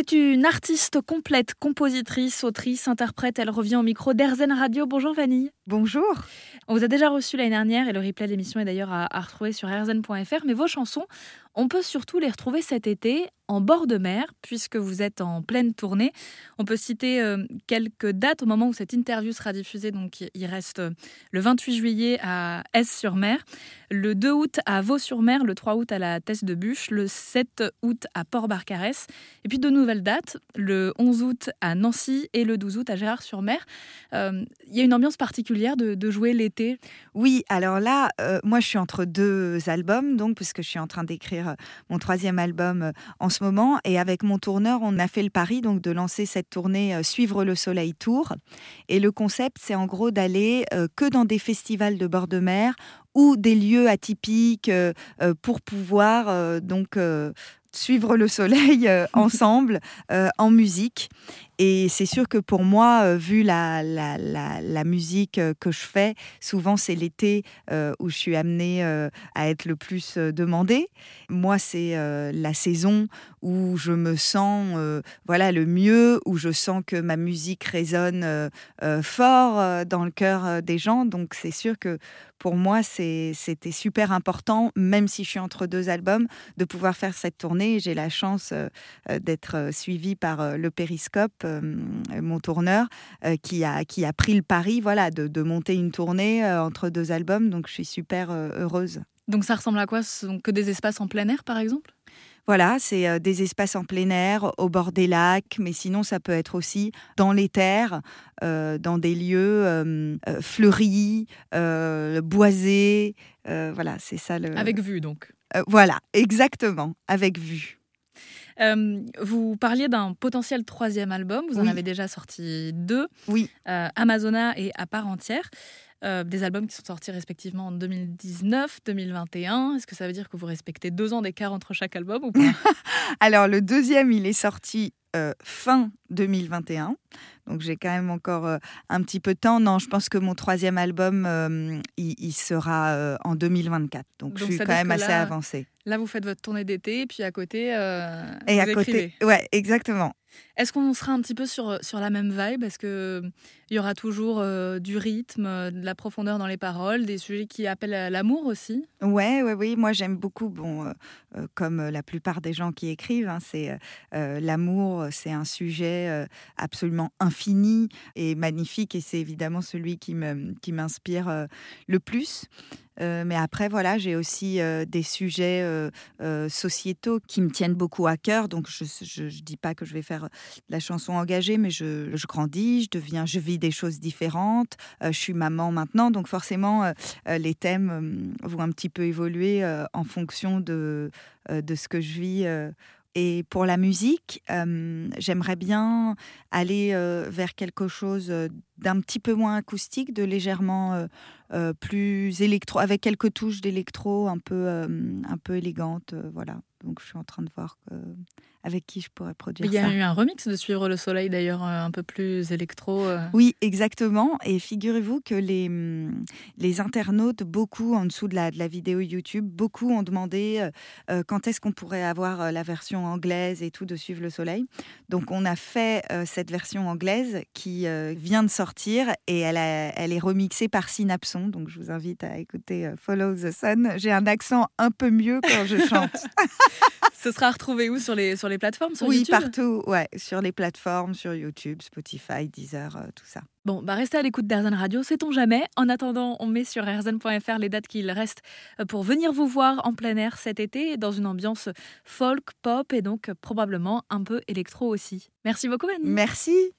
C'est une artiste complète, compositrice, autrice, interprète. Elle revient au micro d'Erzen Radio. Bonjour Vanille. Bonjour. On vous a déjà reçu l'année dernière et le replay de l'émission est d'ailleurs à, à retrouver sur erzen.fr. Mais vos chansons, on peut surtout les retrouver cet été en bord de mer, puisque vous êtes en pleine tournée. On peut citer euh, quelques dates au moment où cette interview sera diffusée. Donc, il reste euh, le 28 juillet à S-sur-Mer, le 2 août à Vaux-sur-Mer, le 3 août à la Teste de Bûche, le 7 août à Port-Barcarès, et puis de nouvelles dates, le 11 août à Nancy et le 12 août à Gérard-sur-Mer. Euh, il y a une ambiance particulière de, jouer l'été? Oui, alors là, moi, je suis entre deux albums, donc, puisque je suis en train d'écrire mon troisième album en ce moment. Et avec mon tourneur, on a fait le pari donc de lancer cette tournée euh, Suivre le Soleil Tour. Et le concept, c'est en gros d'aller euh, que dans des festivals de bord de mer ou des lieux atypiques euh, pour pouvoir donc suivre le soleil ensemble en musique. Et c'est sûr que pour moi, euh, vu la, la, la, musique euh, que je fais, souvent c'est l'été euh, où je suis amenée à être le plus demandée. Moi, c'est la saison où je me sens voilà le mieux, où je sens que ma musique résonne fort dans le cœur des gens. Donc c'est sûr que pour moi, c'était super important, même si je suis entre deux albums, de pouvoir faire cette tournée. J'ai la chance d'être suivie par le Périscope mon tourneur, euh, qui, a, qui a pris le pari voilà, de, monter une tournée euh, entre deux albums. Donc je suis super heureuse. Donc ça ressemble à quoi? Que des espaces en plein air, par exemple? Voilà, c'est des espaces en plein air, au bord des lacs, mais sinon ça peut être aussi dans les terres, dans des lieux fleuris, boisés. voilà, c'est ça le. Avec vue donc? voilà, exactement, avec vue. Euh, vous parliez d'un potentiel troisième album. Vous en avez déjà sorti deux. Oui. Euh, Amazona et À part entière. Euh, des albums qui sont sortis respectivement en 2019, 2021. Est-ce que ça veut dire que vous respectez deux ans d'écart entre chaque album ou pas? Alors le deuxième, il est sorti fin 2021. Donc j'ai quand même encore un petit peu de temps. Non, je pense que mon troisième album, il, sera en 2024. Donc, je suis quand même assez avancée. Là, vous faites votre tournée d'été, puis à côté, euh, et à côté, ouais, exactement. Est-ce qu'on sera un petit peu sur, sur la même vibe? Est-ce qu'il y aura toujours euh, du rythme, euh, de la profondeur dans les paroles, des sujets qui appellent l'amour aussi? Ouais, ouais, oui. Moi, j'aime beaucoup, bon, comme la plupart des gens qui écrivent, hein, c'est l'amour, c'est un sujet absolument infini et magnifique, et c'est évidemment celui qui m'inspire qui le plus. Euh, mais après, voilà, j'ai aussi euh, des sujets euh, sociétaux qui me tiennent beaucoup à cœur. Donc, je ne dis pas que je vais faire la chanson engagée, mais je, je, grandis, je deviens, je vis des choses différentes. je suis maman maintenant, donc forcément, les thèmes vont un petit peu évoluer en fonction de, de ce que je vis et pour la musique, euh, j'aimerais bien aller euh, vers quelque chose euh, d'un petit peu moins acoustique, de légèrement plus électro, avec quelques touches d'électro un peu, un peu élégantes. voilà. Donc je suis en train de voir avec qui je pourrais produire Il y a eu un remix de Suivre le Soleil d'ailleurs, euh, un peu plus électro. Euh. Oui, exactement. Et figurez-vous que les, mm, les internautes, beaucoup en dessous de la, de la vidéo YouTube, beaucoup ont demandé euh, quand est-ce qu'on pourrait avoir la version anglaise et tout de Suivre le Soleil. Donc on a fait cette version anglaise qui vient de sortir et elle, elle est remixée par Synapson. Donc je vous invite à écouter Follow the Sun. J'ai un accent un peu mieux quand je chante. Ce sera retrouvé où? Sur les, sur les plateformes? Sur Oui, partout, ouais, sur les plateformes, sur YouTube, Spotify, Deezer, euh, tout ça. Bon, bah restez à l'écoute d'Airzen Radio, sait-on jamais? En attendant, on met sur airzen.fr les dates qu'il reste euh, pour venir vous voir en plein air cet été, dans une ambiance folk, pop et donc probablement un peu électro aussi. Merci beaucoup, Vanny. Merci.